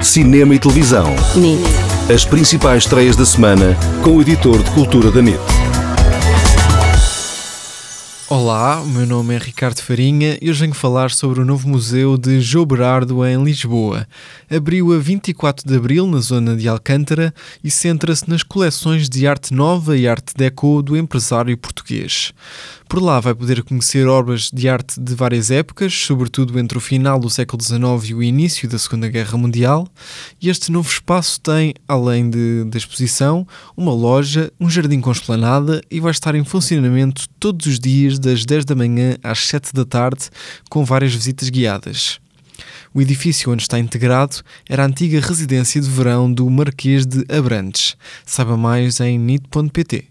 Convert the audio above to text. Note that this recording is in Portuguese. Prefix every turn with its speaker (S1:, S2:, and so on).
S1: cinema e televisão.
S2: NIT.
S1: As principais estreias da semana com o editor de cultura da NIT.
S3: Olá, o meu nome é Ricardo Farinha e hoje venho falar sobre o novo museu de João Berardo em Lisboa. Abriu a 24 de abril na zona de Alcântara e centra-se nas coleções de arte nova e arte deco do empresário português. Por lá vai poder conhecer obras de arte de várias épocas, sobretudo entre o final do século XIX e o início da Segunda Guerra Mundial. E este novo espaço tem, além da exposição, uma loja, um jardim com esplanada e vai estar em funcionamento todos os dias das 10 da manhã às 7 da tarde, com várias visitas guiadas. O edifício onde está integrado era a antiga residência de verão do Marquês de Abrantes. Saiba mais em nit.pt.